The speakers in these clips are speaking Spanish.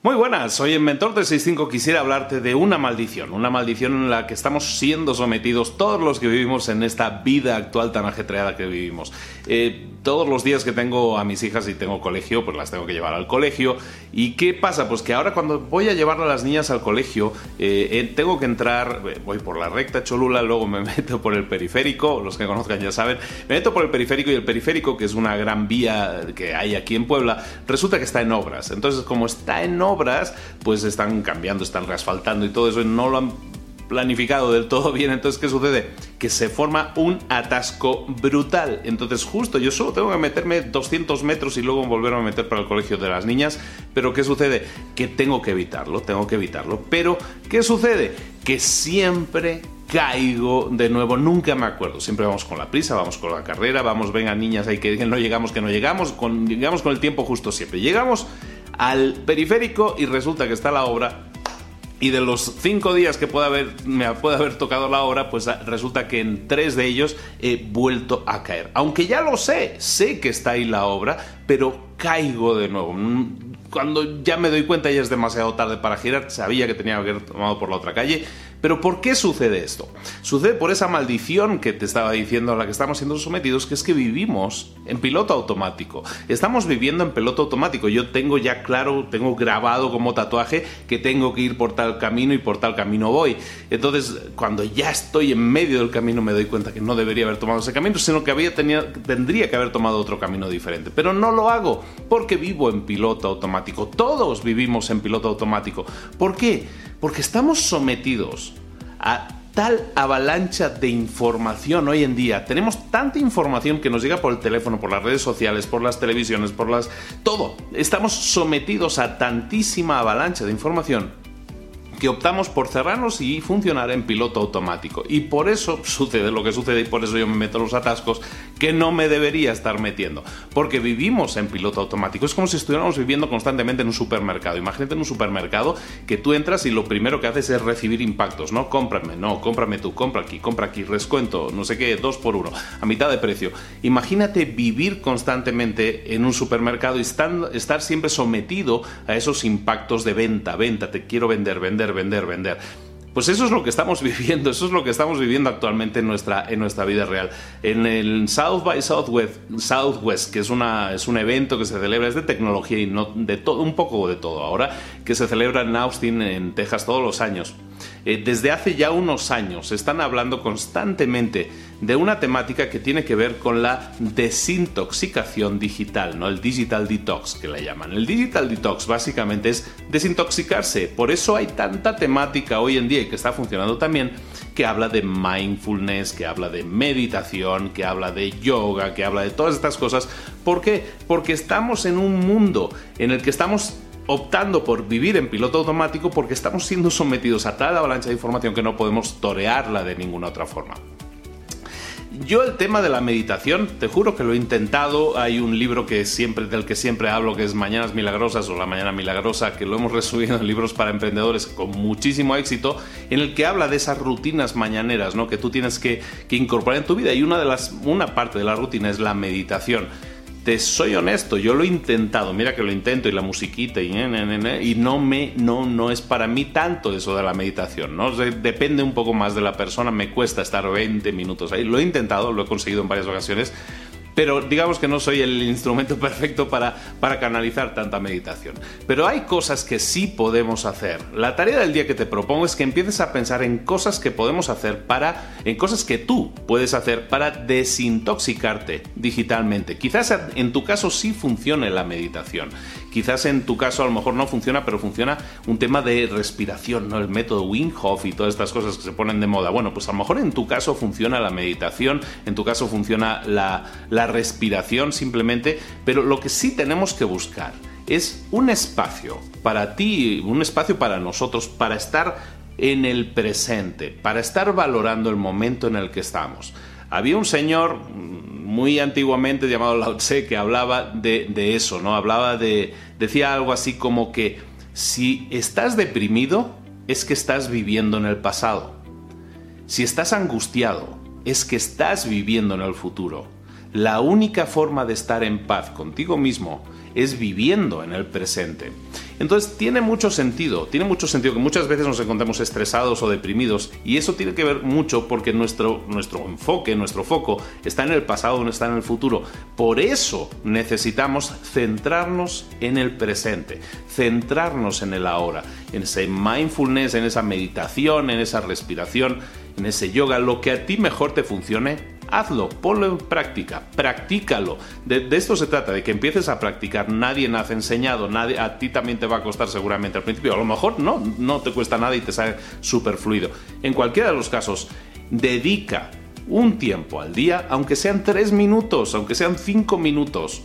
Muy buenas, soy el mentor de 65. Quisiera hablarte de una maldición, una maldición en la que estamos siendo sometidos todos los que vivimos en esta vida actual tan ajetreada que vivimos. Eh, todos los días que tengo a mis hijas y tengo colegio, pues las tengo que llevar al colegio. ¿Y qué pasa? Pues que ahora cuando voy a llevar a las niñas al colegio, eh, eh, tengo que entrar, voy por la recta Cholula, luego me meto por el periférico, los que conozcan ya saben, me meto por el periférico y el periférico, que es una gran vía que hay aquí en Puebla, resulta que está en obras. Entonces, como está en obras, obras, pues están cambiando, están reasfaltando y todo eso, y no lo han planificado del todo bien. Entonces, ¿qué sucede? Que se forma un atasco brutal. Entonces, justo yo solo tengo que meterme 200 metros y luego volverme a meter para el colegio de las niñas. Pero, ¿qué sucede? Que tengo que evitarlo, tengo que evitarlo. Pero, ¿qué sucede? Que siempre caigo de nuevo, nunca me acuerdo. Siempre vamos con la prisa, vamos con la carrera, vamos, venga niñas, hay que no llegamos, que no llegamos, llegamos con el tiempo justo siempre. Llegamos al periférico y resulta que está la obra. Y de los cinco días que puede haber, me puede haber tocado la obra, pues resulta que en tres de ellos he vuelto a caer. Aunque ya lo sé, sé que está ahí la obra, pero caigo de nuevo. Cuando ya me doy cuenta ya es demasiado tarde para girar, sabía que tenía que haber tomado por la otra calle pero ¿por qué sucede esto? Sucede por esa maldición que te estaba diciendo a la que estamos siendo sometidos, que es que vivimos en piloto automático. Estamos viviendo en piloto automático. Yo tengo ya claro, tengo grabado como tatuaje que tengo que ir por tal camino y por tal camino voy. Entonces, cuando ya estoy en medio del camino me doy cuenta que no debería haber tomado ese camino, sino que había tendría que haber tomado otro camino diferente. Pero no lo hago porque vivo en piloto automático. Todos vivimos en piloto automático. ¿Por qué? Porque estamos sometidos a tal avalancha de información hoy en día. Tenemos tanta información que nos llega por el teléfono, por las redes sociales, por las televisiones, por las... todo. Estamos sometidos a tantísima avalancha de información que optamos por cerrarnos y funcionar en piloto automático. Y por eso sucede lo que sucede y por eso yo me meto los atascos que no me debería estar metiendo. Porque vivimos en piloto automático. Es como si estuviéramos viviendo constantemente en un supermercado. Imagínate en un supermercado que tú entras y lo primero que haces es recibir impactos, ¿no? Cómprame, no, cómprame tú, compra aquí, compra aquí, descuento, no sé qué, dos por uno, a mitad de precio. Imagínate vivir constantemente en un supermercado y estar siempre sometido a esos impactos de venta, venta, te quiero vender, vender vender, vender, Pues eso es lo que estamos viviendo, eso es lo que estamos viviendo actualmente en nuestra, en nuestra vida real. En el South by Southwest, Southwest que es, una, es un evento que se celebra, es de tecnología y no de todo, un poco de todo ahora, que se celebra en Austin, en Texas, todos los años. Eh, desde hace ya unos años están hablando constantemente de una temática que tiene que ver con la desintoxicación digital, ¿no? El digital detox que le llaman. El digital detox básicamente es desintoxicarse. Por eso hay tanta temática hoy en día y que está funcionando también que habla de mindfulness, que habla de meditación, que habla de yoga, que habla de todas estas cosas. ¿Por qué? Porque estamos en un mundo en el que estamos optando por vivir en piloto automático porque estamos siendo sometidos a tal avalancha de información que no podemos torearla de ninguna otra forma. Yo el tema de la meditación, te juro que lo he intentado. Hay un libro que siempre, del que siempre hablo, que es Mañanas Milagrosas o La Mañana Milagrosa, que lo hemos resubido en libros para emprendedores con muchísimo éxito, en el que habla de esas rutinas mañaneras, ¿no? Que tú tienes que, que incorporar en tu vida. Y una de las, una parte de la rutina es la meditación te soy honesto, yo lo he intentado, mira que lo intento y la musiquita y, y no me no no es para mí tanto eso de la meditación, ¿no? depende un poco más de la persona, me cuesta estar 20 minutos ahí. Lo he intentado, lo he conseguido en varias ocasiones, pero digamos que no soy el instrumento perfecto para, para canalizar tanta meditación. Pero hay cosas que sí podemos hacer. La tarea del día que te propongo es que empieces a pensar en cosas que podemos hacer para, en cosas que tú puedes hacer para desintoxicarte digitalmente. Quizás en tu caso sí funcione la meditación. Quizás en tu caso a lo mejor no funciona, pero funciona un tema de respiración, ¿no? El método Wim Hof y todas estas cosas que se ponen de moda. Bueno, pues a lo mejor en tu caso funciona la meditación, en tu caso funciona la, la respiración simplemente, pero lo que sí tenemos que buscar es un espacio para ti, un espacio para nosotros, para estar en el presente, para estar valorando el momento en el que estamos. Había un señor muy antiguamente llamado Lao Tse que hablaba de, eso, ¿no? Hablaba de. decía algo así como que si estás deprimido, es que estás viviendo en el pasado. Si estás angustiado, es que estás viviendo en el futuro. La única forma de estar en paz contigo mismo es viviendo en el presente. Entonces tiene mucho sentido, tiene mucho sentido que muchas veces nos encontremos estresados o deprimidos y eso tiene que ver mucho porque nuestro, nuestro enfoque, nuestro foco está en el pasado, no está en el futuro. Por eso necesitamos centrarnos en el presente, centrarnos en el ahora, en ese mindfulness, en esa meditación, en esa respiración, en ese yoga, lo que a ti mejor te funcione hazlo, ponlo en práctica, practícalo. De, esto se trata, de que empieces a practicar. Nadie nace enseñado, nadie, a ti también te va a costar seguramente al principio. A lo mejor no, no te cuesta nada y te sale súper fluido. En cualquiera de los casos, dedica un tiempo al día, aunque sean tres minutos, aunque sean cinco minutos,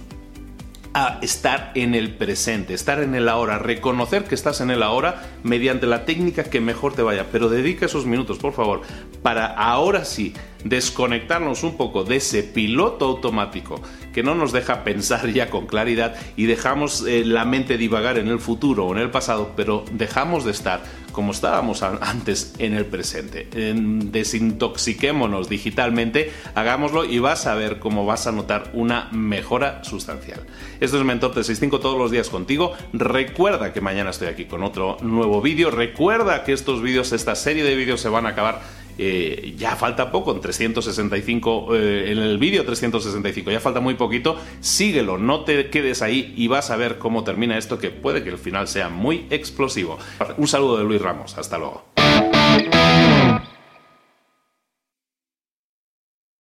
a estar en el presente, estar en el ahora, reconocer que estás en el ahora mediante la técnica que mejor te vaya, pero dedica esos minutos, por favor, para ahora sí desconectarnos un poco de ese piloto automático que no nos deja pensar ya con claridad y dejamos eh, la mente divagar en el futuro o en el pasado, pero dejamos de estar como estábamos antes en el presente. desintoxiquémonos digitalmente, hagámoslo y vas a ver cómo vas a notar una mejora sustancial. Esto es Mentor 365 todos los días contigo. Recuerda que mañana estoy aquí con otro nuevo vídeo. Recuerda que estos vídeos, esta serie de vídeos se van a acabar eh, ya falta poco, en 365, eh, en el vídeo 365, ya falta muy poquito, síguelo, no te quedes ahí y vas a ver cómo termina esto, que puede que el final sea muy explosivo. Un saludo de Luis Ramos, hasta luego.